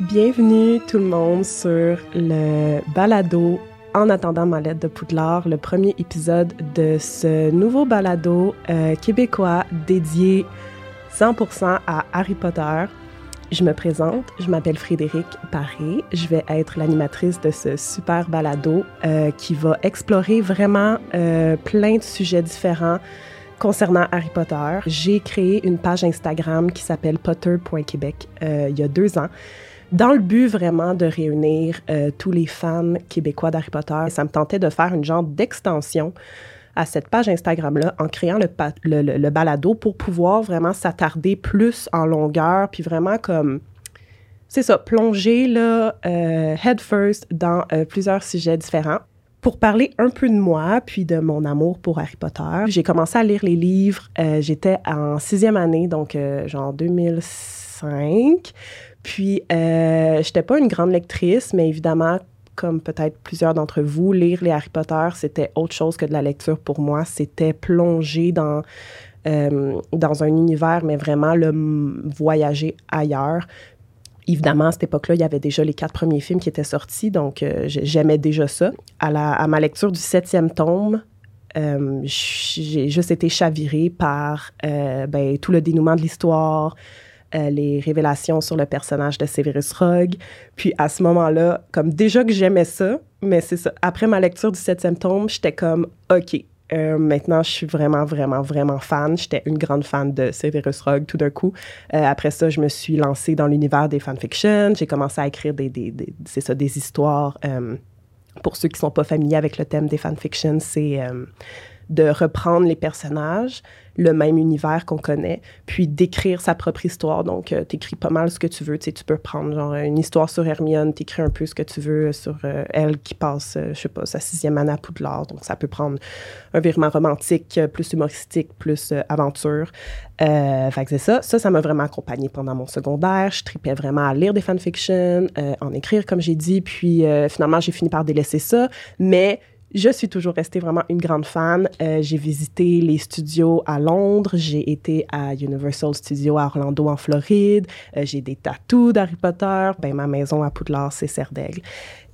Bienvenue tout le monde sur le balado En attendant ma lettre de Poudlard, le premier épisode de ce nouveau balado euh, québécois dédié 100% à Harry Potter. Je me présente, je m'appelle Frédéric Paré, je vais être l'animatrice de ce super balado euh, qui va explorer vraiment euh, plein de sujets différents concernant Harry Potter. J'ai créé une page Instagram qui s'appelle potter.québec il y a deux ans dans le but vraiment de réunir euh, tous les fans québécois d'Harry Potter. ça me tentait de faire une genre d'extension à cette page Instagram-là en créant le, le, balado pour pouvoir vraiment s'attarder plus en longueur, puis vraiment comme, c'est ça, plonger là, euh, head first dans euh, plusieurs sujets différents. Pour parler un peu de moi, puis de mon amour pour Harry Potter, j'ai commencé à lire les livres. J'étais en sixième année, donc genre 2005. Puis, euh, j'étais pas une grande lectrice, mais évidemment, comme peut-être plusieurs d'entre vous, lire les Harry Potter, c'était autre chose que de la lecture pour moi. C'était plonger dans, euh, dans un univers, mais vraiment le voyager ailleurs. Évidemment, à cette époque-là, il y avait déjà les quatre premiers films qui étaient sortis, donc euh, j'aimais déjà ça. À, la, à, ma lecture du septième tome, euh, j'ai juste été chavirée par ben, tout le dénouement de l'histoire, euh, les révélations sur le personnage de Severus Rogue. Puis à ce moment-là, comme déjà que j'aimais ça, mais c'est ça. Après ma lecture du septième tome, j'étais comme, OK, euh, maintenant, je suis vraiment, vraiment, vraiment fan. J'étais une grande fan de Severus Rogue tout d'un coup. Euh, après ça, je me suis lancée dans l'univers des fanfictions. J'ai commencé à écrire des, des, des c'est ça, des histoires. pour ceux qui ne sont pas familiers avec le thème des fanfictions, c'est de reprendre les personnages, le même univers qu'on connaît, puis d'écrire sa propre histoire. Donc, euh, tu écris pas mal ce que tu veux. Tu tu peux prendre genre une histoire sur Hermione, tu écris un peu ce que tu veux sur euh, elle qui passe, euh, je sais pas, sa sixième année à Poudlard. Donc, ça peut prendre un virement romantique, plus humoristique, plus aventure. fait que c'est ça. Ça, ça m'a vraiment accompagné pendant mon secondaire. Je tripais vraiment à lire des fanfictions, en écrire, comme j'ai dit. Puis, finalement, j'ai fini par délaisser ça. Mais je suis toujours restée vraiment une grande fan. Euh, j'ai visité les studios à Londres, j'ai été à Universal Studios à Orlando en Floride, euh, j'ai des tatous d'Harry Potter. Ben, ma maison à Poudlard, c'est Serre d'Aigle.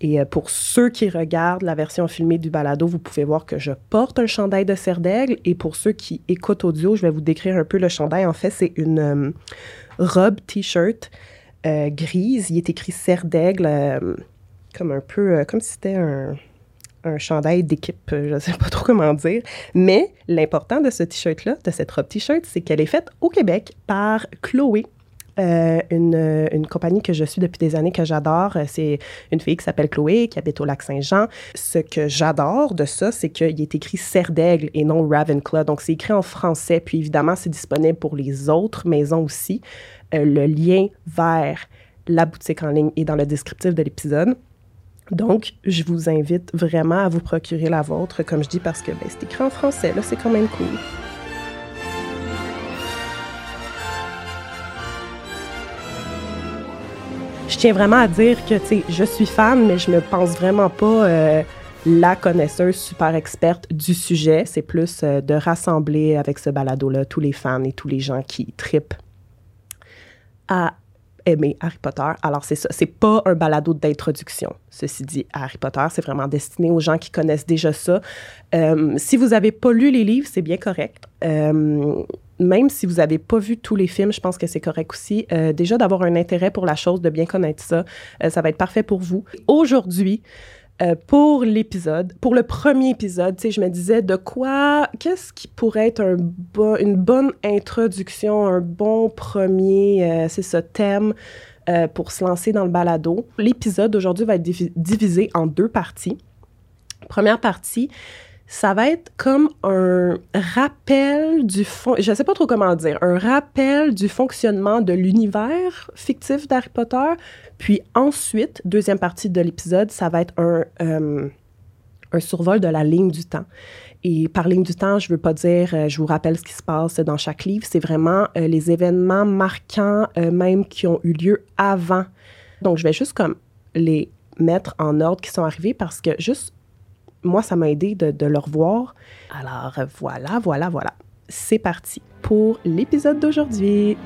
Et euh, pour ceux qui regardent la version filmée du balado, vous pouvez voir que je porte un chandail de Serre d'Aigle. Et pour ceux qui écoutent audio, je vais vous décrire un peu le chandail. En fait, c'est une robe t-shirt grise. Il est écrit Serre d'Aigle, comme un peu, comme si c'était un un chandail d'équipe, euh, je ne sais pas trop comment dire. Mais l'important de ce t-shirt-là, de cette robe t-shirt, c'est qu'elle est faite au Québec par Chloé. Euh, une, une, compagnie que je suis depuis des années que j'adore. Euh, c'est une fille qui s'appelle Chloé, qui habite au lac Saint-Jean. Ce que j'adore de ça, c'est qu'il est écrit Serre d'Aigle et non Ravenclaw. Donc, c'est écrit en français. Puis, évidemment, c'est disponible pour les autres maisons aussi. le lien vers la boutique en ligne est dans le descriptif de l'épisode. Donc, je vous invite vraiment à vous procurer la vôtre, comme je dis, parce que ben, c'est écrit en français, là, c'est quand même cool. Je tiens vraiment à dire que, tu sais, je suis fan, mais je me pense vraiment pas euh, la connaisseuse super experte du sujet. C'est plus euh, de rassembler avec ce balado-là tous les fans et tous les gens qui tripent à aimer Harry Potter. Alors, c'est ça. C'est pas un balado d'introduction, ceci dit, à Harry Potter. C'est vraiment destiné aux gens qui connaissent déjà ça. Euh, si vous avez pas lu les livres, c'est bien correct. Euh, même si vous n'avez pas vu tous les films, je pense que c'est correct aussi. Euh, déjà, d'avoir un intérêt pour la chose, de bien connaître ça, ça va être parfait pour vous. Aujourd'hui, euh, pour l'épisode, pour le premier épisode, je me disais de quoi, qu'est-ce qui pourrait être un une bonne introduction, un bon premier, euh, c'est ce thème euh, pour se lancer dans le balado. L'épisode d'aujourd'hui va être divisé en deux parties. Première partie, ça va être comme un rappel du fond, je sais pas trop comment dire, un rappel du fonctionnement de l'univers fictif d'Harry Potter. Puis ensuite, deuxième partie de l'épisode, ça va être un, euh, un survol de la ligne du temps. Et par ligne du temps, je veux pas dire, euh, je vous rappelle ce qui se passe dans chaque livre, c'est vraiment euh, les événements marquants, même qui ont eu lieu avant. Donc, je vais juste comme les mettre en ordre qui sont arrivés parce que juste moi, ça m'a aidé de, de le revoir. Alors voilà, voilà, voilà. C'est parti pour l'épisode d'aujourd'hui.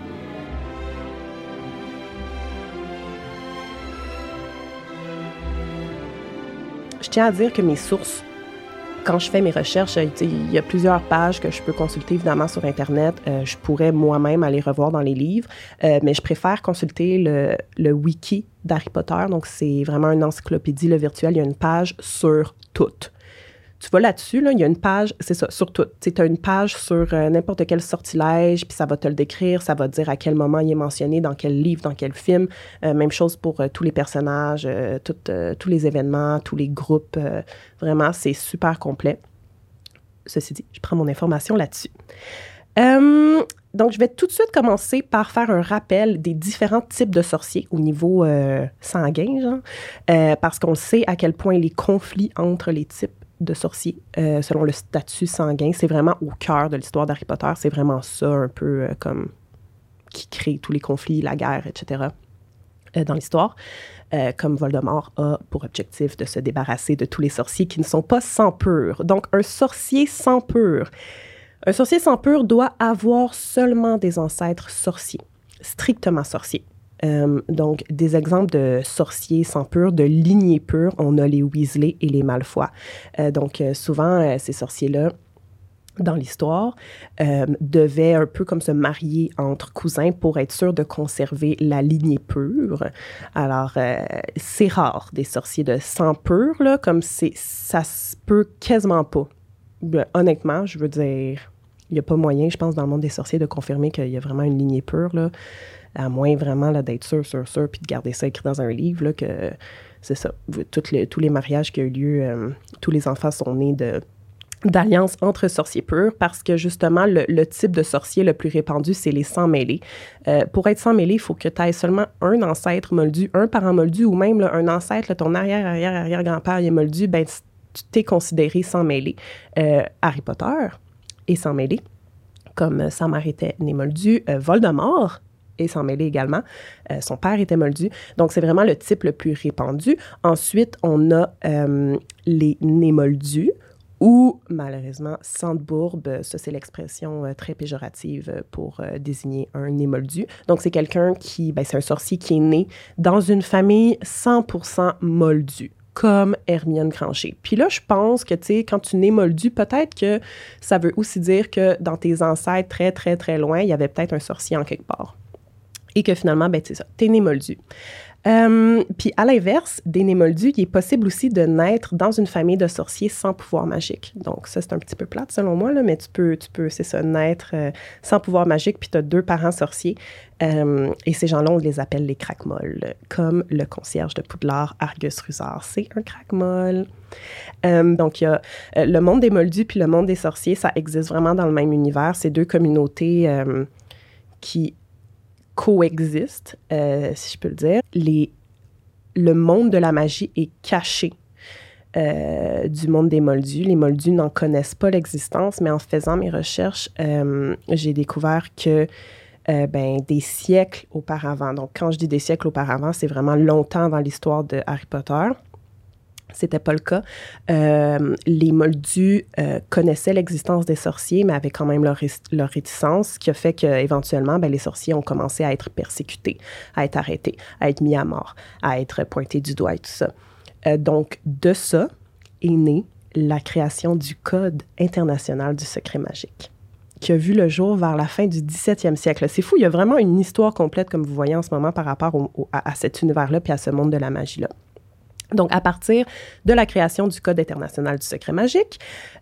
Je tiens à dire que mes sources quand je fais mes recherches, il y a plusieurs pages que je peux consulter évidemment sur Internet. Euh, je pourrais moi-même aller revoir dans les livres, euh, mais je préfère consulter le, le wiki d'Harry Potter. Donc, c'est vraiment une encyclopédie, le virtuel. Il y a une page sur toutes. Tu vas là-dessus, là, il y a une page, c'est ça, sur tout. Tu une page sur euh, n'importe quel sortilège, puis ça va te le décrire, ça va dire à quel moment il est mentionné, dans quel livre, dans quel film. Euh, même chose pour euh, tous les personnages, tous les événements, tous les groupes. vraiment, c'est super complet. Ceci dit, je prends mon information là-dessus. donc, je vais tout de suite commencer par faire un rappel des différents types de sorciers au niveau sanguin, parce qu'on sait à quel point les conflits entre les types de sorciers euh, selon le statut sanguin. C'est vraiment au cœur de l'histoire d'Harry Potter. C'est vraiment ça un peu euh, comme qui crée tous les conflits, la guerre, etc. Euh, dans l'histoire. comme Voldemort a pour objectif de se débarrasser de tous les sorciers qui ne sont pas sans pur. Donc, un sorcier sans pur. Un sorcier sans pur doit avoir seulement des ancêtres sorciers, strictement sorciers. Euh, donc, des exemples de sorciers sans pur, de lignée pure, on a les Weasley et les Malfoy. Euh, donc, euh, souvent, ces sorciers-là, dans l'histoire, devaient un peu comme se marier entre cousins pour être sûr de conserver la lignée pure. Alors, c'est rare des sorciers de sang pur, là, comme c'est, ça se peut quasiment pas. Ben, honnêtement, je veux dire, il n'y a pas moyen, je pense, dans le monde des sorciers, de confirmer qu'il y a vraiment une lignée pure, là à moins vraiment d'être sûr, sûr, sûr, puis de garder ça écrit dans un livre, là, que c'est ça. les, tous les mariages qui ont eu lieu, euh, tous les enfants sont nés de d'alliance entre sorciers purs parce que justement, le, type de sorcier le plus répandu, c'est les sans mêlés. Euh, pour être sans mêlé, il faut que tu aies seulement un ancêtre moldu, un parent moldu ou même un ancêtre, ton arrière-arrière-arrière-grand-père est moldu, ben, tu t'es considéré sans mêlé. Euh, Harry Potter est sans mêlé, comme sa mère était née moldu. Voldemort et s'en mêler également. Euh, son père était moldu. Donc, c'est vraiment le type le plus répandu. Ensuite, on a euh, les nés moldus ou malheureusement Sandbourbe, ça c'est l'expression euh, très péjorative pour désigner un né moldu. Donc c'est quelqu'un qui, ben, c'est un sorcier qui est né dans une famille 100% moldue comme Hermione Granger. Puis là, je pense que, tu sais, quand tu nais moldu, peut-être que ça veut aussi dire que dans tes ancêtres très, très, très loin, il y avait peut-être un sorcier en quelque part et que finalement, ben, c'est ça, t'es né moldu. Euh, puis à l'inverse, des nés moldus, il est possible aussi de naître dans une famille de sorciers sans pouvoir magique. Donc ça, c'est un petit peu plate selon moi, là, mais tu peux, tu peux c'est ça, naître euh, sans pouvoir magique, puis tu as deux parents sorciers. Euh, et ces gens-là, on les appelle les craquemolles, comme le concierge de Poudlard, Argus Rusard. C'est un craquemolle. donc, il y a le monde des moldus puis le monde des sorciers, ça existe vraiment dans le même univers. C'est deux communautés qui coexistent, euh, si je peux le dire. Les, le monde de la magie est caché euh, du monde des Moldus. Les Moldus n'en connaissent pas l'existence, mais en faisant mes recherches, euh, j'ai découvert que ben, des siècles auparavant, donc quand je dis des siècles auparavant, c'est vraiment longtemps dans l'histoire de Harry Potter, c'était pas le cas. Euh, les Moldus euh, connaissaient l'existence des sorciers, mais avaient quand même leur, leur réticence, ce qui a fait qu'éventuellement, ben, les sorciers ont commencé à être persécutés, à être arrêtés, à être mis à mort, à être pointés du doigt et tout ça. Euh, donc, de ça est née la création du Code international du secret magique qui a vu le jour vers la fin du 17e siècle. C'est fou, il y a vraiment une histoire complète, comme vous voyez en ce moment, par rapport à, à, cet univers-là puis à ce monde de la magie-là. Donc, à partir de la création du Code international du secret magique,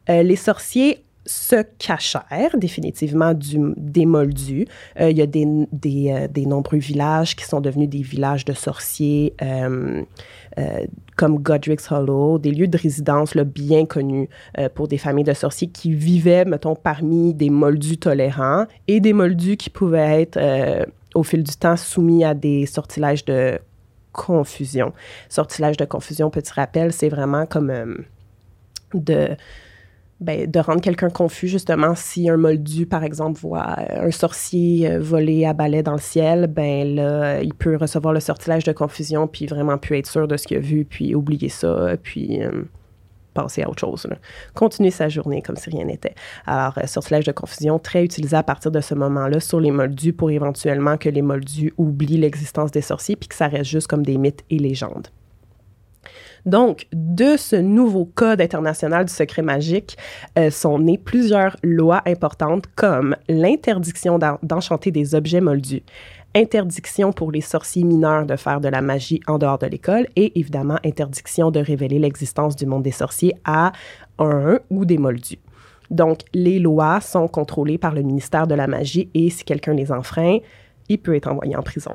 euh, les sorciers se cachèrent définitivement du, des Moldus. Euh, il y a euh, des, nombreux villages qui sont devenus des villages de sorciers, comme Godric's Hollow, des lieux de résidence bien connus pour des familles de sorciers qui vivaient, mettons, parmi des Moldus tolérants et des Moldus qui pouvaient être, au fil du temps, soumis à des sortilèges de confusion. Sortilège de confusion, petit rappel, c'est vraiment comme euh, de, ben, de rendre quelqu'un confus, justement, si un moldu, par exemple, voit un sorcier euh, voler à balai dans le ciel, ben là, il peut recevoir le sortilège de confusion, puis vraiment plus être sûr de ce qu'il a vu, puis oublier ça, puis... Euh, passer à autre chose. Continuer sa journée comme si rien n'était. Alors, euh, sortilège de confusion, très utilisé à partir de ce moment-là sur les moldus pour éventuellement que les moldus oublient l'existence des sorciers puis que ça reste juste comme des mythes et légendes. Donc, de ce nouveau Code international du secret magique euh, sont nées plusieurs lois importantes comme l'interdiction d'enchanter des objets moldus, interdiction pour les sorciers mineurs de faire de la magie en dehors de l'école et évidemment interdiction de révéler l'existence du monde des sorciers à un ou des moldus. Donc, les lois sont contrôlées par le ministère de la Magie et si quelqu'un les enfreint, il peut être envoyé en prison.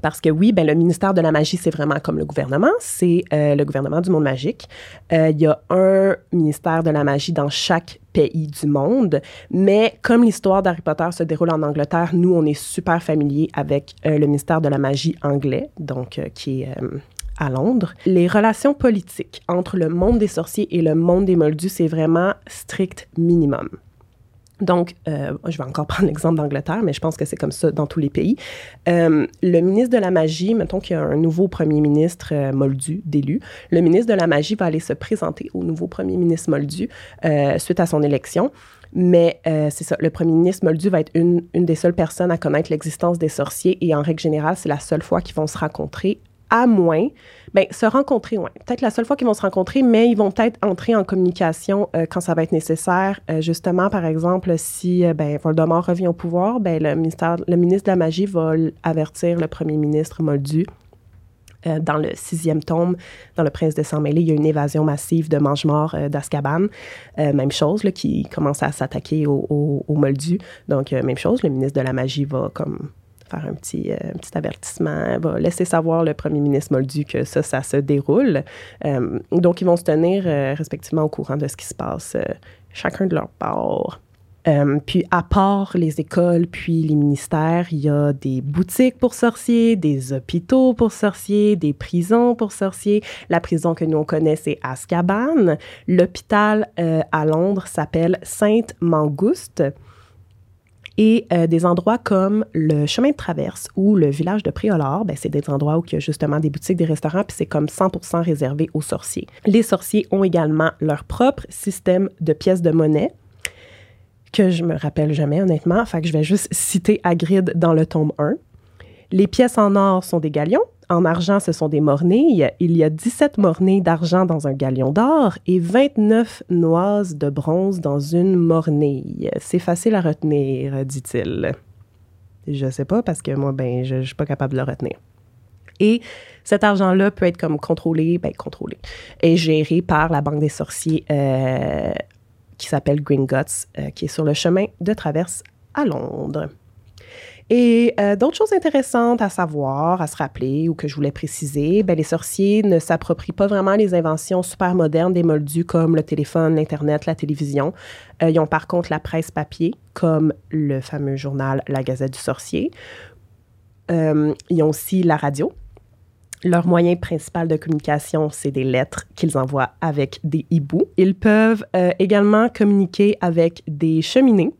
Parce que oui, ben, le ministère de la magie, c'est vraiment comme le gouvernement, c'est euh, le gouvernement du monde magique. Euh, il y a un ministère de la magie dans chaque pays du monde, mais comme l'histoire d'Harry Potter se déroule en Angleterre, nous, on est super familiers avec euh, le ministère de la magie anglais, donc qui est à Londres. Les relations politiques entre le monde des sorciers et le monde des moldus, c'est vraiment strict minimum. Donc, euh, je vais encore prendre l'exemple d'Angleterre, mais je pense que c'est comme ça dans tous les pays. Euh, le ministre de la Magie, mettons qu'il y a un nouveau premier ministre euh, moldu d'élu, le ministre de la Magie va aller se présenter au nouveau premier ministre moldu suite à son élection. Mais c'est ça, le premier ministre Moldu va être une, une des seules personnes à connaître l'existence des sorciers et en règle générale, c'est la seule fois qu'ils vont se rencontrer à moins, ben, se rencontrer, ouais. Peut-être la seule fois qu'ils vont se rencontrer, mais ils vont peut-être entrer en communication euh, quand ça va être nécessaire. Euh, justement, par exemple, si euh, ben, Voldemort revient au pouvoir, ben, le, ministère, le ministre de la Magie va avertir le premier ministre Moldu dans le sixième tome, dans Le Prince de Sang-Mêlé, il y a une évasion massive de mange-morts d'Azkaban. même chose, là, qui commence à s'attaquer au, au, au, Moldu. Donc, même chose, le ministre de la Magie va comme un petit, euh, petit avertissement, va laisser savoir le premier ministre Moldu que ça, ça se déroule. Euh, donc, ils vont se tenir euh, respectivement au courant de ce qui se passe, chacun de leur part. puis, à part les écoles, puis les ministères, il y a des boutiques pour sorciers, des hôpitaux pour sorciers, des prisons pour sorciers. La prison que nous on connaît, c'est Azkaban. L'hôpital à Londres s'appelle Sainte-Mangouste. Et euh, des endroits comme le chemin de traverse ou le village de Préolard, ben, c'est des endroits où il y a justement des boutiques, des restaurants, puis c'est comme 100% réservé aux sorciers. Les sorciers ont également leur propre système de pièces de monnaie que je me rappelle jamais honnêtement, fait que je vais juste citer Hagrid dans le tome 1. Les pièces en or sont des galions, en argent, ce sont des mornilles. Il y a 17 mornilles d'argent dans un galion d'or et 29 noises de bronze dans une mornille. C'est facile à retenir, dit-il. Je sais pas parce que moi, ben, je, ne suis pas capable de le retenir. Et cet argent-là peut être comme contrôlé, ben, contrôlé, et géré par la Banque des sorciers euh, qui s'appelle Gringotts, euh, qui est sur le chemin de traverse à Londres. Et euh, d'autres choses intéressantes à savoir, à se rappeler ou que je voulais préciser, ben, les sorciers ne s'approprient pas vraiment les inventions super modernes des moldus comme le téléphone, l'Internet, la télévision. Euh, ils ont par contre la presse papier, comme le fameux journal La Gazette du Sorcier. Euh, ils ont aussi la radio. Leur moyen principal de communication, c'est des lettres qu'ils envoient avec des hiboux. Ils peuvent également communiquer avec des cheminées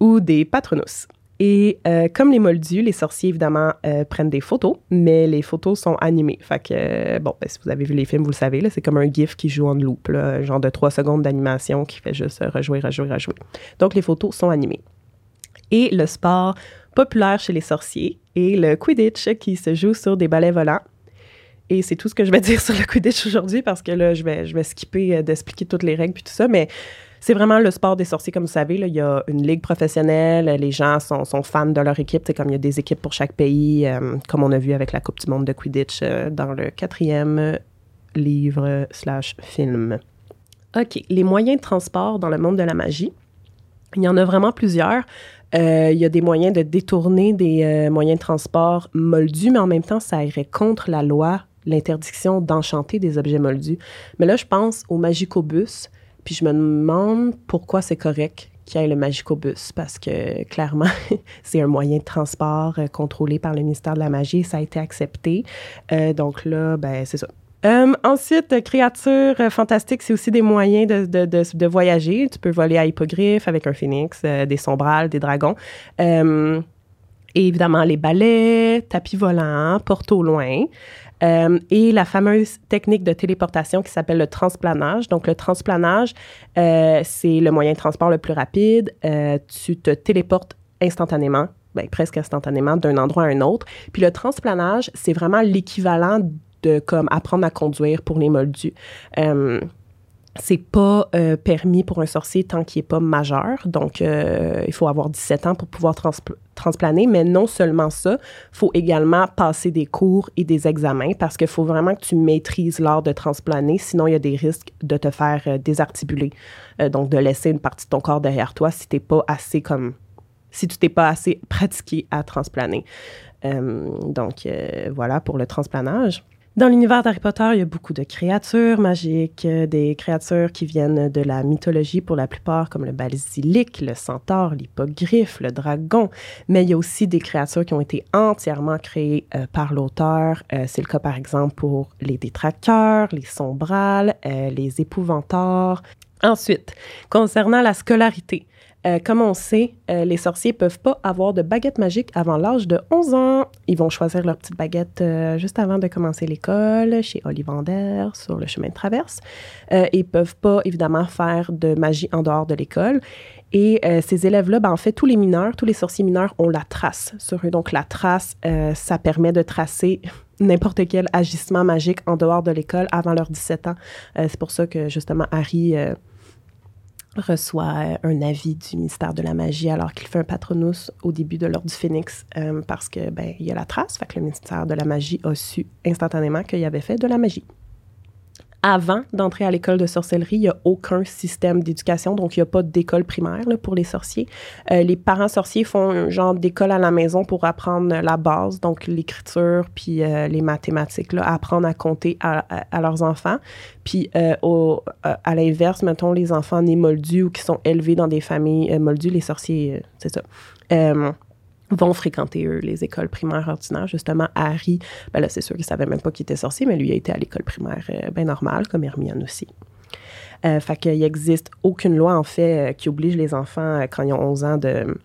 ou des patronus. Et euh, comme les moldus, les sorciers, évidemment, euh, prennent des photos, mais les photos sont animées. Fait que, euh, bon, ben, si vous avez vu les films, vous le savez, c'est comme un GIF qui joue en loop, là, genre de trois secondes d'animation qui fait juste rejouer, rejouer, rejouer. Donc, les photos sont animées. Et le sport populaire chez les sorciers est le Quidditch qui se joue sur des balais volants. Et c'est tout ce que je vais dire sur le Quidditch aujourd'hui parce que là, je vais, je vais skipper d'expliquer toutes les règles puis tout ça, mais c'est vraiment le sport des sorciers, comme vous savez. Là, il y a une ligue professionnelle, les gens sont, fans de leur équipe. C'est comme il y a des équipes pour chaque pays, euh, comme on a vu avec la Coupe du monde de Quidditch euh, dans le quatrième livre slash film. OK, les moyens de transport dans le monde de la magie. Il y en a vraiment plusieurs. Euh, il y a des moyens de détourner des moyens de transport moldus, mais en même temps, ça irait contre la loi, l'interdiction d'enchanter des objets moldus. Mais là, je pense au Magicobus, puis je me demande pourquoi c'est correct qu'il y ait le Magicobus, parce que clairement, c'est un moyen de transport euh, contrôlé par le ministère de la Magie, ça a été accepté. Euh, donc là, ben c'est ça. Euh, ensuite, créatures fantastiques, c'est aussi des moyens de, de, de, de, voyager. Tu peux voler à hippogriffe avec un phénix, des sombrales, des dragons. et évidemment, les balais, tapis volants, porte au loin. Euh, et la fameuse technique de téléportation qui s'appelle le transplanage. Donc, le transplanage, euh, c'est le moyen de transport le plus rapide. Euh, tu te téléportes instantanément, ben, presque instantanément, d'un endroit à un autre. Puis le transplanage, c'est vraiment l'équivalent de comme apprendre à conduire pour les moldus. C'est pas euh, permis pour un sorcier tant qu'il est pas majeur. Donc, euh, il faut avoir 17 ans pour pouvoir transplaner. Mais non seulement ça, faut également passer des cours et des examens parce qu'il faut vraiment que tu maîtrises l'art de transplaner. Sinon, il y a des risques de te faire euh, désarticuler. donc, de laisser une partie de ton corps derrière toi si pas assez comme... Si tu t'es pas assez pratiqué à transplaner. donc, voilà pour le transplanage. Dans l'univers d'Harry Potter, il y a beaucoup de créatures magiques, euh, des créatures qui viennent de la mythologie pour la plupart, comme le basilic, le centaure, l'hippogriffe, le dragon. Mais il y a aussi des créatures qui ont été entièrement créées euh, par l'auteur. Euh, c'est le cas, par exemple, pour les détraqueurs, les sombrales, les épouvantards. Ensuite, concernant la scolarité, euh, comme on sait, euh, les sorciers peuvent pas avoir de baguette magique avant l'âge de 11 ans? Ils vont choisir leur petite baguette euh, juste avant de commencer l'école, chez Ollivander, sur le chemin de traverse. ils peuvent pas, évidemment, faire de magie en dehors de l'école. Et ces élèves-là, ben, en fait, tous les mineurs, tous les sorciers mineurs ont la trace sur eux. Donc, la trace, ça permet de tracer n'importe quel agissement magique en dehors de l'école avant leurs 17 ans. C'est pour ça que, justement, Harry reçoit euh, un avis du ministère de la magie alors qu'il fait un patronus au début de l'ordre du Phénix euh, parce que ben il y a la trace, fait que le ministère de la magie a su instantanément qu'il avait fait de la magie avant d'entrer à l'école de sorcellerie, il n'y a aucun système d'éducation, donc il n'y a pas d'école primaire pour les sorciers. Euh, les parents sorciers font un genre d'école à la maison pour apprendre la base, donc l'écriture, puis euh, les mathématiques, là, apprendre à compter à, leurs enfants. Puis euh, au, à l'inverse, mettons les enfants nés moldus ou qui sont élevés dans des familles moldues, les sorciers, c'est ça vont fréquenter, eux, les écoles primaires ordinaires. Justement, Harry, ben là, c'est sûr qu'il savait même pas qu'il était sorcier, mais lui a été à l'école primaire euh, bien normale, comme Hermione aussi. Euh, fait qu'il n'existe aucune loi, en fait, euh, qui oblige les enfants, euh, quand ils ont 11 ans, de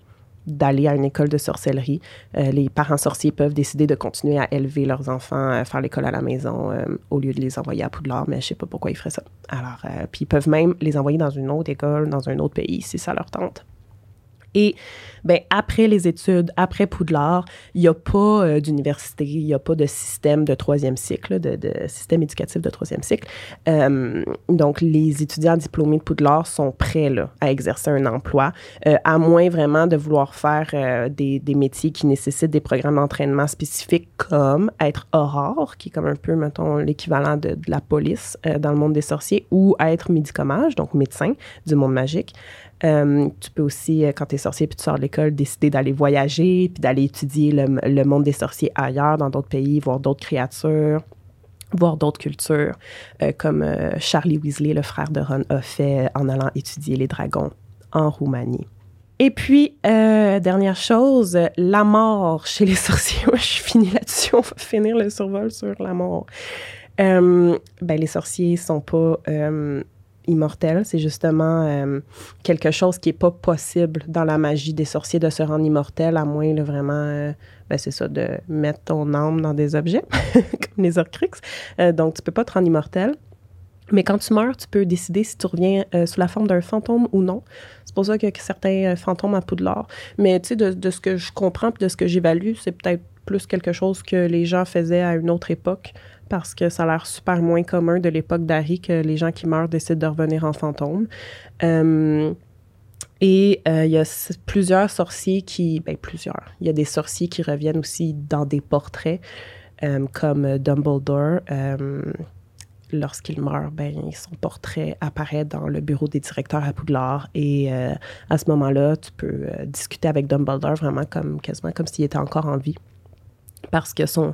d'aller à une école de sorcellerie. les parents sorciers peuvent décider de continuer à élever leurs enfants, faire l'école à la maison, au lieu de les envoyer à Poudlard, mais je sais pas pourquoi ils feraient ça. Alors, puis ils peuvent même les envoyer dans une autre école, dans un autre pays, si ça leur tente. Et ben, après les études, après Poudlard, il n'y a pas euh, d'université, il n'y a pas de système de troisième cycle, de, système éducatif de troisième cycle. Euh, donc, les étudiants diplômés de Poudlard sont prêts à exercer un emploi, euh, à moins vraiment de vouloir faire des, des, métiers qui nécessitent des programmes d'entraînement spécifiques comme être aurore, qui est comme un peu, mettons, l'équivalent de, de, la police dans le monde des sorciers, ou être médicomage, donc médecin du monde magique. Euh, tu peux aussi, euh, quand tu es sorcier puis tu sors de l'école, décider d'aller voyager puis d'aller étudier le, monde des sorciers ailleurs, dans d'autres pays, voir d'autres créatures, voir d'autres cultures, euh, comme Charlie Weasley, le frère de Ron, a fait en allant étudier les dragons en Roumanie. Et puis, dernière chose, la mort chez les sorciers. je finie là-dessus. On va finir le survol sur la mort. ben, les sorciers sont pas immortel. C'est justement euh, quelque chose qui n'est pas possible dans la magie des sorciers de se rendre immortel, à moins de vraiment, euh, ben c'est ça, de mettre ton âme dans des objets, comme les Horcruxes. Euh, donc, tu peux pas te rendre immortel. Mais quand tu meurs, tu peux décider si tu reviens sous la forme d'un fantôme ou non. C'est pour ça qu'il y a certains fantômes à Poudlard. Mais tu sais, de, de, ce que je comprends de ce que j'évalue, c'est peut-être plus quelque chose que les gens faisaient à une autre époque parce que ça a l'air super moins commun de l'époque d'Harry que les gens qui meurent décident de revenir en fantôme. Euh, et euh, il y a plusieurs sorciers qui... Ben, plusieurs. Il y a des sorciers qui reviennent aussi dans des portraits, euh, comme Dumbledore. Lorsqu'il meurt, ben, son portrait apparaît dans le bureau des directeurs à Poudlard. Et à ce moment-là, tu peux discuter avec Dumbledore vraiment comme, quasiment comme s'il était encore en vie parce que son,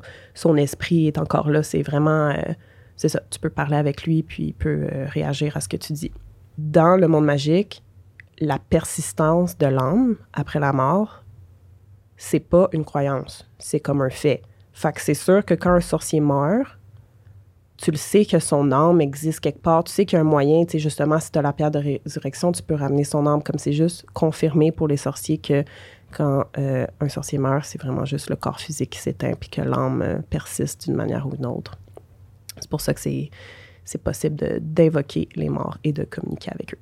esprit est encore là. C'est vraiment, euh, c'est ça, tu peux parler avec lui, puis il peut euh, réagir à ce que tu dis. Dans le monde magique, la persistance de l'âme après la mort, c'est pas une croyance, c'est comme un fait. Fait que c'est sûr que quand un sorcier meurt, tu le sais que son âme existe quelque part. Tu sais qu'il y a un moyen, tu sais, justement, si tu as la pierre de résurrection, tu peux ramener son âme comme c'est juste confirmé pour les sorciers que quand euh, un sorcier meurt, c'est vraiment juste le corps physique qui s'éteint puis que l'âme euh, persiste d'une manière ou d'une autre. C'est pour ça que c'est, possible d'invoquer les morts et de communiquer avec eux.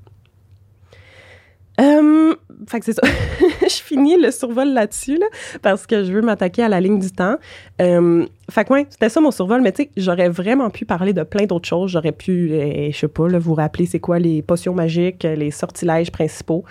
Euh, fait que c'est ça. je finis le survol là-dessus, là, parce que je veux m'attaquer à la ligne du temps. Euh, fait que ouais, c'était ça mon survol, mais tu sais, j'aurais vraiment pu parler de plein d'autres choses. J'aurais pu, euh, je sais pas, vous rappeler c'est quoi les potions magiques, les sortilèges principaux.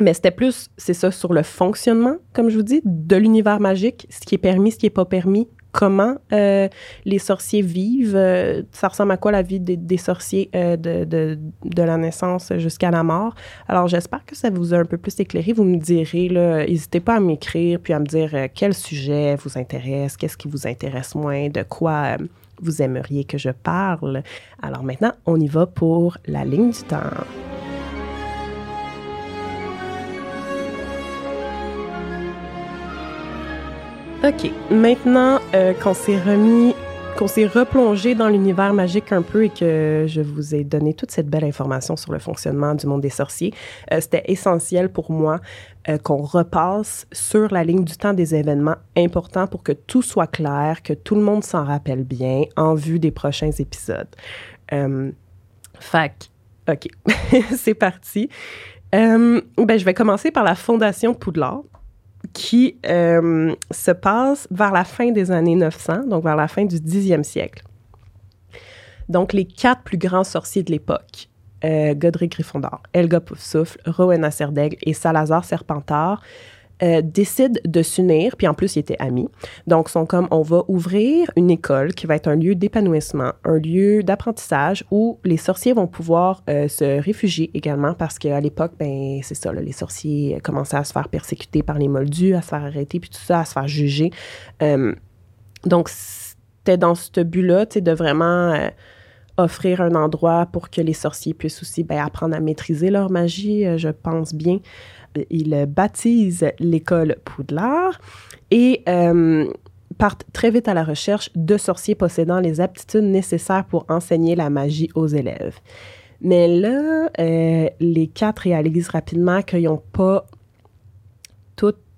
Mais c'était plus, c'est ça, sur le fonctionnement, comme je vous dis, de l'univers magique, ce qui est permis, ce qui est pas permis, comment euh, les sorciers vivent. Euh, ça ressemble à quoi la vie des, sorciers euh, de, de, de, la naissance jusqu'à la mort. Alors, j'espère que ça vous a un peu plus éclairé. Vous me direz, n'hésitez pas à m'écrire puis à me dire quel sujet vous intéresse, qu'est-ce qui vous intéresse moins, de quoi vous aimeriez que je parle. Alors maintenant, on y va pour la ligne du temps. OK. Maintenant euh, qu'on s'est remis, qu'on s'est replongé dans l'univers magique un peu et que je vous ai donné toute cette belle information sur le fonctionnement du monde des sorciers, euh, c'était essentiel pour moi euh, qu'on repasse sur la ligne du temps des événements importants pour que tout soit clair, que tout le monde s'en rappelle bien en vue des prochains épisodes. fac. OK. C'est parti. ben, je vais commencer par la fondation Poudlard qui euh, se passe vers la fin des années 900, donc vers la fin du 10e siècle. Donc, les quatre plus grands sorciers de l'époque, euh, Godric Gryffondor, Helga Poufsouffle, Rowena Serdaigle et Salazar Serpentard, euh, décident de s'unir, puis en plus, ils étaient amis. Donc, sont comme, on va ouvrir une école qui va être un lieu d'épanouissement, un lieu d'apprentissage où les sorciers vont pouvoir euh, se réfugier également parce qu'à l'époque, ben c'est ça, les sorciers commençaient à se faire persécuter par les moldus, à se faire arrêter, puis tout ça, à se faire juger. Euh, donc, c'était dans ce but-là, tu de vraiment offrir un endroit pour que les sorciers puissent aussi ben, apprendre à maîtriser leur magie, je pense bien il baptise l'école Poudlard et euh, partent très vite à la recherche de sorciers possédant les aptitudes nécessaires pour enseigner la magie aux élèves. Mais là, euh, les quatre réalisent rapidement qu'ils n'ont pas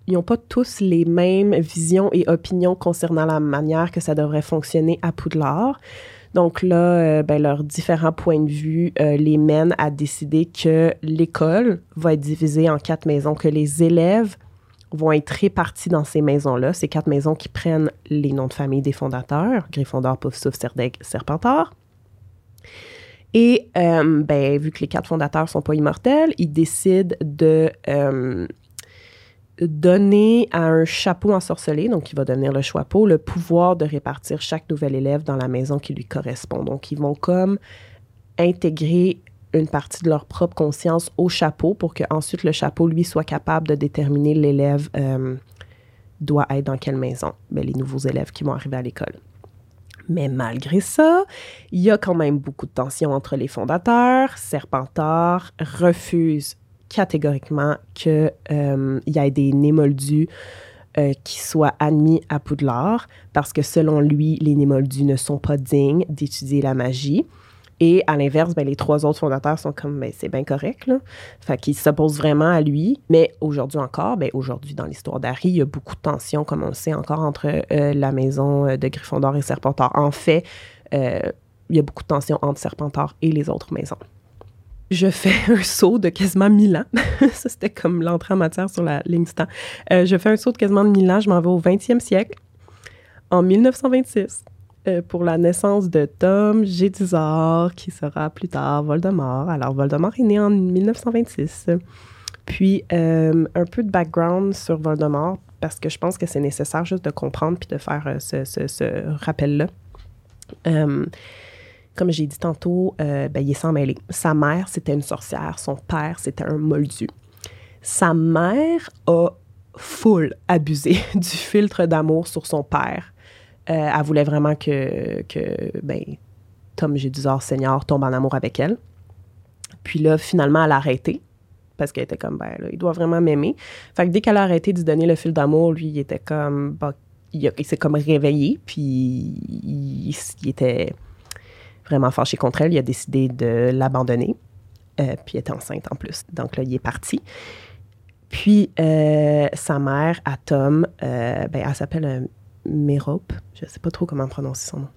ils n'ont pas tous les mêmes visions et opinions concernant la manière que ça devrait fonctionner à Poudlard. Donc là, euh, ben, leurs différents points de vue euh, les mènent à décider que l'école va être divisée en quatre maisons, que les élèves vont être répartis dans ces maisons-là. Ces quatre maisons qui prennent les noms de famille des fondateurs, Gryffondor, Poufsouffle, Serdaigle, Serpentard. Et euh, ben, vu que les quatre fondateurs sont pas immortels, ils décident de donner à un chapeau ensorcelé, donc qui va devenir le chapeau, le pouvoir de répartir chaque nouvel élève dans la maison qui lui correspond. Donc, ils vont comme intégrer une partie de leur propre conscience au chapeau pour que ensuite le chapeau, lui, soit capable de déterminer l'élève euh, doit être dans quelle maison. Ben, les nouveaux élèves qui vont arriver à l'école. Mais malgré ça, il y a quand même beaucoup de tensions entre les fondateurs. Serpentard refuse catégoriquement qu'il euh, y ait des némoldus euh, qui soient admis à Poudlard parce que selon lui, les némoldus ne sont pas dignes d'étudier la magie. Et à l'inverse, ben, les trois autres fondateurs sont comme, ben, c'est bien correct, là. Fait qu'ils s'opposent vraiment à lui. Mais aujourd'hui encore, ben, aujourd'hui, dans l'histoire d'Harry, il y a beaucoup de tensions, comme on le sait encore, entre euh, la maison de Gryffondor et Serpentard. En fait, il y a beaucoup de tensions entre Serpentard et les autres maisons je fais un saut de quasiment 1000 ans. ça, c'était comme l'entrée en matière sur la ligne du temps. Euh, je fais un saut de quasiment 1000 ans. Je m'en vais au 20e siècle, en 1926, euh, pour la naissance de Tom Jedusor, qui sera plus tard Voldemort. Alors, Voldemort est né en 1926. Puis, euh, un peu de background sur Voldemort, parce que je pense que c'est nécessaire juste de comprendre puis de faire ce, ce, ce rappel-là. Comme j'ai dit tantôt, euh, ben, il est sans mêler. Sa mère, c'était une sorcière. Son père, c'était un moldu. Sa mère a full abusé du filtre d'amour sur son père. Euh, elle voulait vraiment que, que ben, Tom Gédusor Seigneur tombe en amour avec elle. Puis là, finalement, elle a arrêté parce qu'elle était comme, ben il doit vraiment m'aimer. Fait que dès qu'elle a arrêté de donner le fil d'amour, lui, il était comme, bah, il, s'est comme réveillé, puis il, était vraiment fâché contre elle, il a décidé de l'abandonner. Euh, puis elle était enceinte en plus. Donc là, il est parti. Puis euh, sa mère, à Tom, euh, ben, elle s'appelle Mérope. Je ne sais pas trop comment prononcer son nom.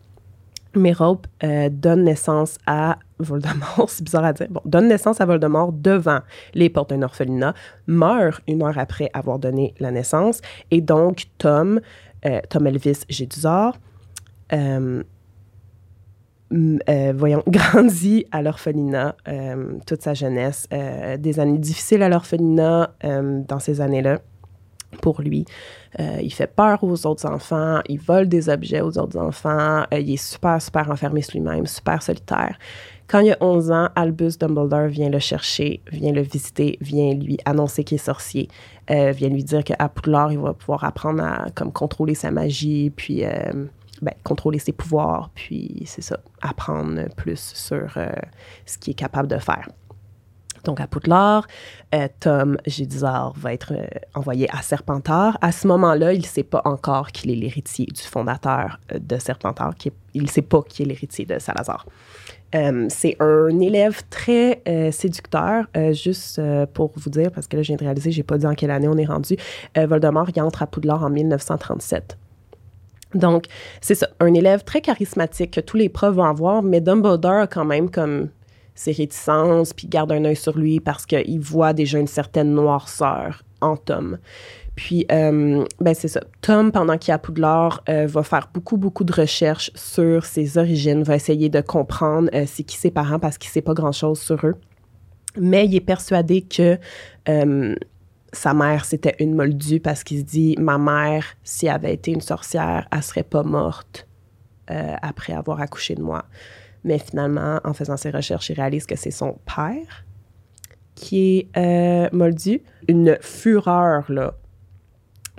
Merope euh, donne naissance à Voldemort, c'est bizarre à dire, bon, donne naissance à Voldemort devant les portes d'un orphelinat, meurt une heure après avoir donné la naissance, et donc Tom, Tom Elvis Gédusor, euh, euh, voyons, grandit à l'orphelinat toute sa jeunesse, des années difficiles à l'orphelinat dans ces années-là pour lui. Euh, il fait peur aux autres enfants, il vole des objets aux autres enfants, euh, il est super, super enfermé sur lui-même, super solitaire. Quand il a 11 ans, Albus Dumbledore vient le chercher, vient le visiter, vient lui annoncer qu'il est sorcier, euh, vient lui dire qu'à Poudlard, il va pouvoir apprendre à comme, contrôler sa magie, puis ben, contrôler ses pouvoirs, puis c'est ça, apprendre plus sur ce qu'il est capable de faire donc à Poudlard. Euh, Tom Gédizard va être euh, envoyé à Serpentard. À ce moment-là, il ne sait pas encore qu'il est l'héritier du fondateur euh, de Serpentard. il ne sait pas qui est l'héritier de Salazar. c'est un élève très séducteur, juste pour vous dire, parce que là, je viens de réaliser, j'ai pas dit en quelle année on est rendu. Voldemort, il entre à Poudlard en 1937. Donc, c'est ça, un élève très charismatique que tous les profs vont avoir, mais Dumbledore a quand même comme ses réticences, puis garde un œil sur lui parce qu'il voit déjà une certaine noirceur en Tom. Puis, euh, ben c'est ça. Tom, pendant qu'il est à Poudlard, euh, va faire beaucoup, beaucoup de recherches sur ses origines, va essayer de comprendre euh, c'est qui ses parents parce qu'il ne sait pas grand-chose sur eux. Mais il est persuadé que sa mère, c'était une moldue parce qu'il se dit, ma mère, si elle avait été une sorcière, elle serait pas morte après avoir accouché de moi. Mais finalement, en faisant ses recherches, il réalise que c'est son père qui est euh, moldu. Une fureur, là,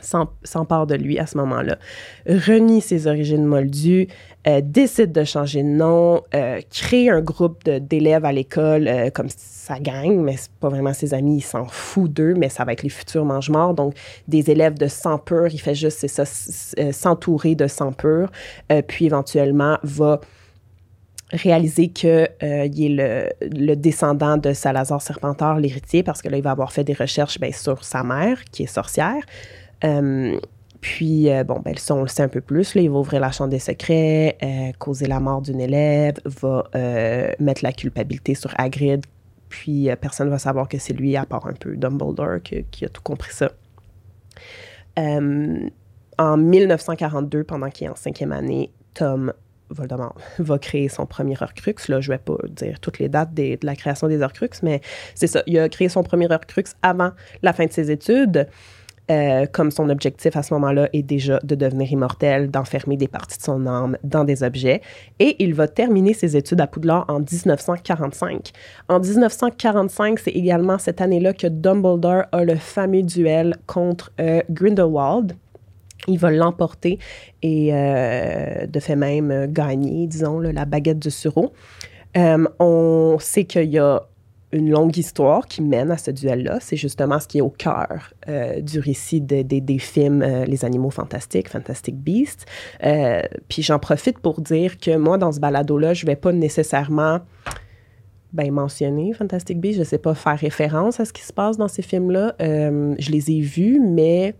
s'empare de lui à ce moment-là, renie ses origines moldues, euh, décide de changer de nom, euh, crée un groupe d'élèves à l'école comme sa gang, mais c'est pas vraiment ses amis, il s'en fout d'eux, mais ça va être les futurs mange-morts. Donc, des élèves de sang pur, il fait juste, s'entourer de sang pur, puis éventuellement va réaliser qu'il euh, est le, descendant de Salazar Serpentard, l'héritier, parce que là, il va avoir fait des recherches ben, sur sa mère, qui est sorcière. Euh, puis, euh, bon, ben, ça, on le sait un peu plus. Il va ouvrir la chambre des secrets, causer la mort d'une élève, va mettre la culpabilité sur Hagrid, puis personne ne va savoir que c'est lui, à part un peu Dumbledore, qui a tout compris ça. en 1942, pendant qu'il est en cinquième année, Tom Voldemort va créer son premier Horcrux. Là, je vais pas dire toutes les dates de la création des Horcrux, mais c'est ça. Il a créé son premier Horcrux avant la fin de ses études. Euh, comme son objectif à ce moment-là est déjà de devenir immortel, d'enfermer des parties de son âme dans des objets. Et il va terminer ses études à Poudlard en 1945. En 1945, c'est également cette année-là que Dumbledore a le fameux duel contre euh, Grindelwald il va l'emporter et euh, de fait même gagner, disons, la baguette du sureau. On sait qu'il y a une longue histoire qui mène à ce duel-là. C'est justement ce qui est au cœur du récit des films Les Animaux Fantastiques, Fantastic Beasts. puis j'en profite pour dire que moi, dans ce balado-là, je ne vais pas nécessairement ben, mentionner Fantastic Beasts. Je ne sais pas faire référence à ce qui se passe dans ces films-là. je les ai vus, mais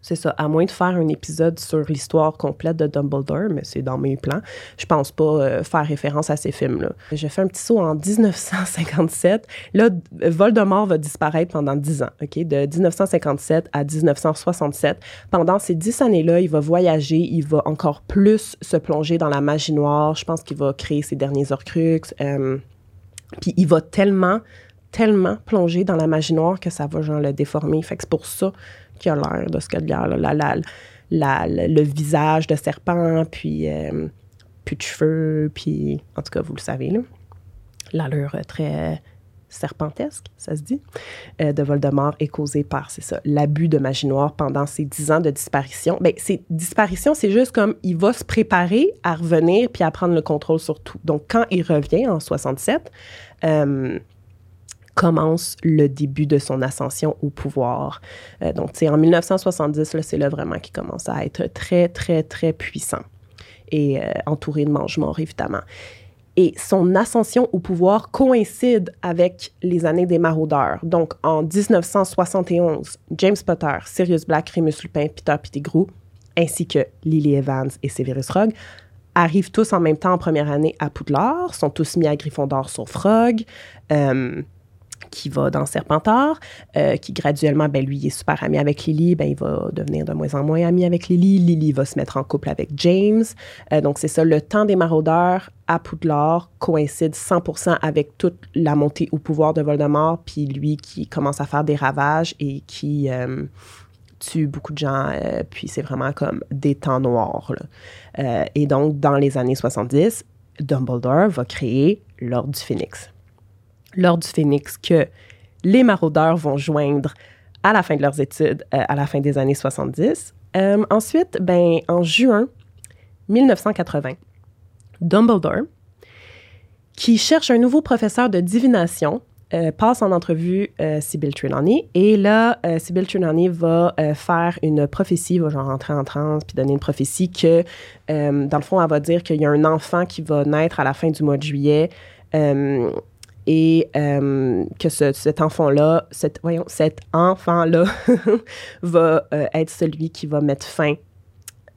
c'est ça, à moins de faire un épisode sur l'histoire complète de Dumbledore, mais c'est dans mes plans, je pense pas euh, faire référence à ces films-là. J'ai fait un petit saut en 1957. Là, Voldemort va disparaître pendant 10 ans, OK? De 1957 à 1967. Pendant ces 10 années-là, il va voyager, il va encore plus se plonger dans la magie noire. Je pense qu'il va créer ses derniers Horcruxes. Euh, puis il va tellement, tellement plonger dans la magie noire que ça va genre le déformer. Fait que c'est pour ça qui a l'air de ce que de la, le visage de serpent, puis euh, plus de cheveux, puis en tout cas, vous le savez, l'allure très serpentesque, ça se dit, euh, de Voldemort est causée par, c'est ça, l'abus de magie noire pendant ces dix ans de disparition. Bien, ces disparitions, c'est juste comme il va se préparer à revenir puis à prendre le contrôle sur tout. Donc, quand il revient en 67, euh, commence le début de son ascension au pouvoir. Euh, donc, tu sais, en 1970, c'est là vraiment qu'il commence à être très, très, très puissant et euh, entouré de mange-morts, évidemment. Et son ascension au pouvoir coïncide avec les années des maraudeurs. Donc, en 1971, James Potter, Sirius Black, Remus Lupin, Peter Pettigrew, ainsi que Lily Evans et Severus Rogue arrivent tous en même temps en première année à Poudlard, sont tous mis à Gryffondor sur Frog. Euh, qui va dans Serpentard, euh, qui graduellement, ben, lui, est super ami avec Lily, ben, il va devenir de moins en moins ami avec Lily. Lily va se mettre en couple avec James. Euh, donc, c'est ça, le temps des maraudeurs à Poudlard coïncide 100% avec toute la montée au pouvoir de Voldemort, puis lui qui commence à faire des ravages et qui euh, tue beaucoup de gens, puis c'est vraiment comme des temps noirs. et donc, dans les années 70, Dumbledore va créer l'Ordre du Phénix l'Ordre du Phénix que les maraudeurs vont joindre à la fin de leurs études, euh, à la fin des années 70. Euh, ensuite, ben, en juin 1980, Dumbledore, qui cherche un nouveau professeur de divination, euh, passe en entrevue Sybil Trelawney. Et là, Sybil Trelawney va faire une prophétie, va genre rentrer en transe, puis donner une prophétie que, dans le fond, elle va dire qu'il y a un enfant qui va naître à la fin du mois de juillet et euh, que cet enfant-là, cet, voyons, cet enfant-là va euh, être celui qui va mettre fin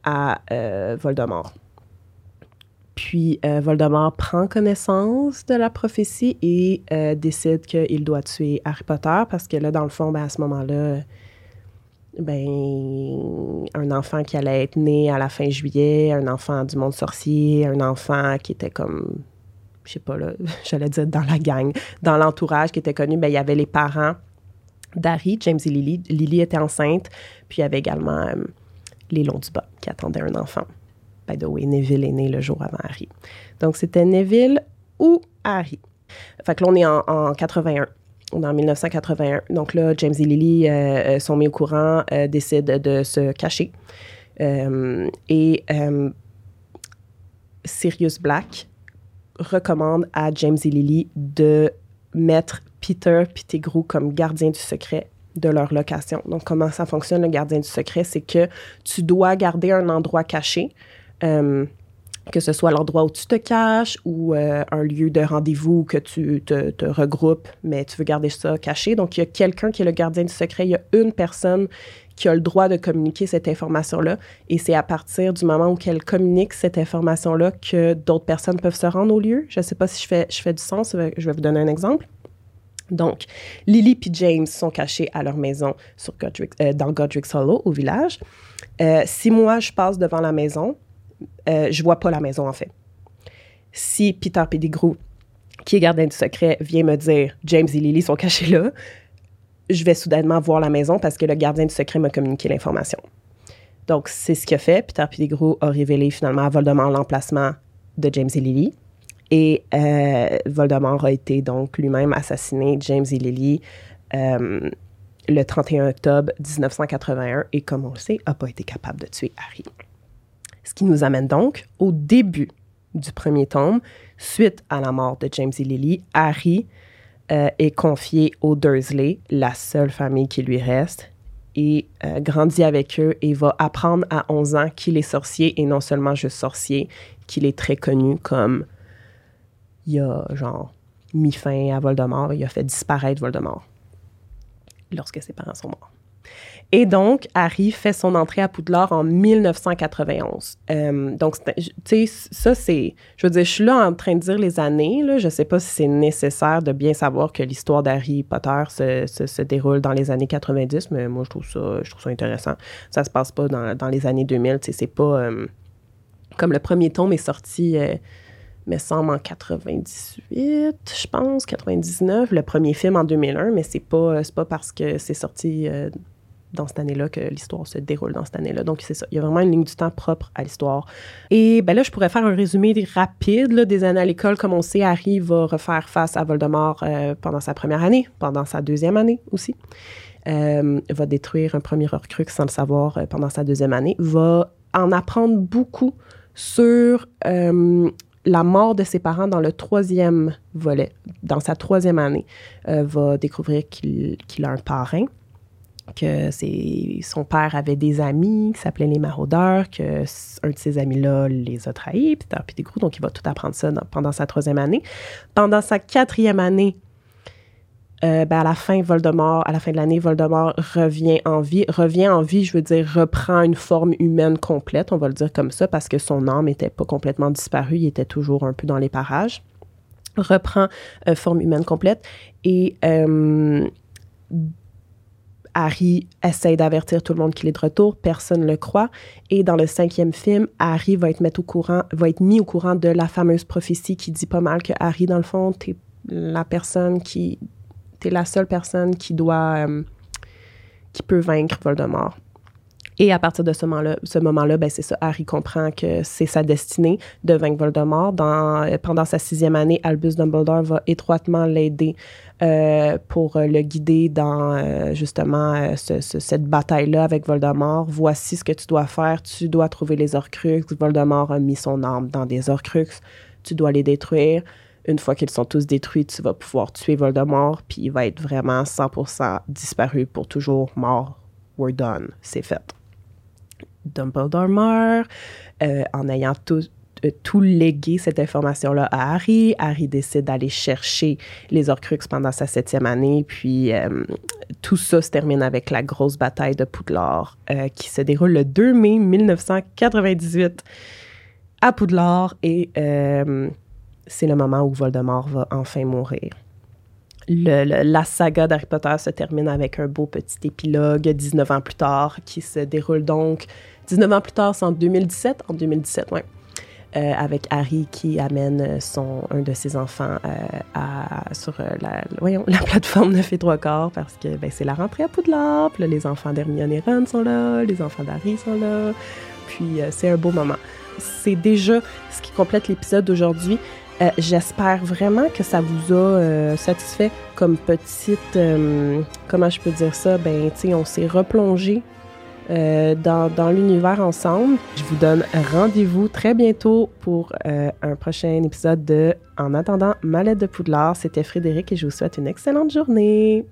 à euh, Voldemort. Puis Voldemort prend connaissance de la prophétie et décide qu'il doit tuer Harry Potter parce que là, dans le fond, ben, à ce moment-là, ben, un enfant qui allait être né à la fin juillet, un enfant du monde sorcier, un enfant qui était comme je sais pas, là, j'allais dire dans la gang, dans l'entourage qui était connu, ben, il y avait les parents d'Harry, James et Lily. Lily était enceinte, puis il y avait également euh, les Longs du qui attendaient un enfant. By the way, Neville est né le jour avant Harry. Donc, c'était Neville ou Harry. Fait que là, on est en, 81. On est en 1981. Donc là, James et Lily euh, euh, sont mis au courant, décident de se cacher. et Sirius Black, recommande à James et Lily de mettre Peter Pettigrew comme gardien du secret de leur location. Donc, comment ça fonctionne, le gardien du secret? C'est que tu dois garder un endroit caché, euh, que ce soit l'endroit où tu te caches ou euh, un lieu de rendez-vous que tu te, regroupes, mais tu veux garder ça caché. Donc, il y a quelqu'un qui est le gardien du secret. Il y a une personne qui a le droit de communiquer cette information-là. Et c'est à partir du moment où elle communique cette information-là que d'autres personnes peuvent se rendre au lieu. Je ne sais pas si je fais, je fais du sens. Je vais vous donner un exemple. Donc, Lily et James sont cachés à leur maison sur Godric, euh, dans Godric's Hollow, au village. Euh, si moi, je passe devant la maison, euh, je vois pas la maison, en fait. Si Peter Pettigrew, qui est gardien du secret, vient me dire « James et Lily sont cachés là », je vais soudainement voir la maison parce que le gardien du secret m'a communiqué l'information. Donc, c'est ce qu'il a fait. Peter Pettigrew a révélé finalement à Voldemort l'emplacement de James et Lily. Et euh, Voldemort a été donc lui-même assassiné, James et Lily, euh, le 31 octobre 1981 et, comme on le sait, n'a pas été capable de tuer Harry. Ce qui nous amène donc au début du premier tome, suite à la mort de James et Lily, Harry euh, est confié aux Dursley, la seule famille qui lui reste, et euh, grandit avec eux et va apprendre à 11 ans qu'il est sorcier et non seulement juste sorcier, qu'il est très connu comme il a mis fin à Voldemort, il a fait disparaître Voldemort lorsque ses parents sont morts. Et donc, Harry fait son entrée à Poudlard en 1991. Euh, donc, tu sais, ça, c'est... Je veux dire, je suis là en train de dire les années. Je sais pas si c'est nécessaire de bien savoir que l'histoire d'Harry Potter se, déroule dans les années 90, mais moi, je trouve ça, intéressant. Ça se passe pas dans, les années 2000. Tu sais, c'est pas... Euh, comme le premier tome est sorti... Euh, me semble en 98, je pense, 99, le premier film en 2001, mais c'est pas, pas parce que c'est sorti euh, dans cette année-là que l'histoire se déroule dans cette année-là. Donc, c'est ça. Il y a vraiment une ligne du temps propre à l'histoire. Et ben là, je pourrais faire un résumé rapide des années à l'école. Comme on sait, Harry va refaire face à Voldemort euh, pendant sa première année, pendant sa deuxième année aussi. Euh, va détruire un premier Horcrux sans le savoir euh, pendant sa deuxième année. Va en apprendre beaucoup sur la mort de ses parents dans le troisième volet, dans sa troisième année. va découvrir qu'il a un parrain que son père avait des amis qui s'appelaient les maraudeurs, que un de ces amis-là les a trahis, puis des gros, donc il va tout apprendre ça pendant sa troisième année. Pendant sa quatrième année, euh, ben à la fin, Voldemort, à la fin de l'année, Voldemort revient en vie. Revient en vie, je veux dire, reprend une forme humaine complète, on va le dire comme ça, parce que son âme n'était pas complètement disparue, il était toujours un peu dans les parages. Reprend euh, forme humaine complète et euh, Harry essaye d'avertir tout le monde qu'il est de retour, personne ne le croit. Et dans le cinquième film, Harry va être, au courant, va être mis au courant de la fameuse prophétie qui dit pas mal que Harry, dans le fond, t'es la personne qui. T'es la seule personne qui doit. Euh, qui peut vaincre Voldemort. Et à partir de ce moment-là, ce moment-là, ben c'est ça, Harry comprend que c'est sa destinée de vaincre Voldemort. Pendant sa sixième année, Albus Dumbledore va étroitement l'aider euh, pour le guider dans euh, justement euh, cette bataille-là avec Voldemort. Voici ce que tu dois faire. Tu dois trouver les Horcruxes. Voldemort a mis son arme dans des Horcruxes. Tu dois les détruire. Une fois qu'ils sont tous détruits, tu vas pouvoir tuer Voldemort, puis il va être vraiment 100% disparu pour toujours, mort. We're done. C'est fait. Dumbledore en ayant tout, tout légué cette information-là à Harry. Harry décide d'aller chercher les Horcruxes pendant sa septième année, puis euh, tout ça se termine avec la grosse bataille de Poudlard qui se déroule le 2 mai 1998 à Poudlard et c'est le moment où Voldemort va enfin mourir. la saga d'Harry Potter se termine avec un beau petit épilogue 19 ans plus tard qui se déroule donc 19 ans plus tard, c'est en 2017. En 2017, oui. Euh, avec Harry qui amène son, un de ses enfants euh, sur euh, la, plateforme 9 et 3 quarts parce que ben, c'est la rentrée à Poudlard. Les enfants d'Hermione et Ron sont là, les enfants d'Harry sont là. Puis c'est un beau moment. C'est déjà ce qui complète l'épisode d'aujourd'hui. J'espère vraiment que ça vous a satisfait comme petite, comment je peux dire ça, ben tu sais, on s'est replongé euh, dans, dans l'univers ensemble. Je vous donne rendez-vous très bientôt pour euh, un prochain épisode de En attendant ma de Poudlard. C'était Frédéric et je vous souhaite une excellente journée.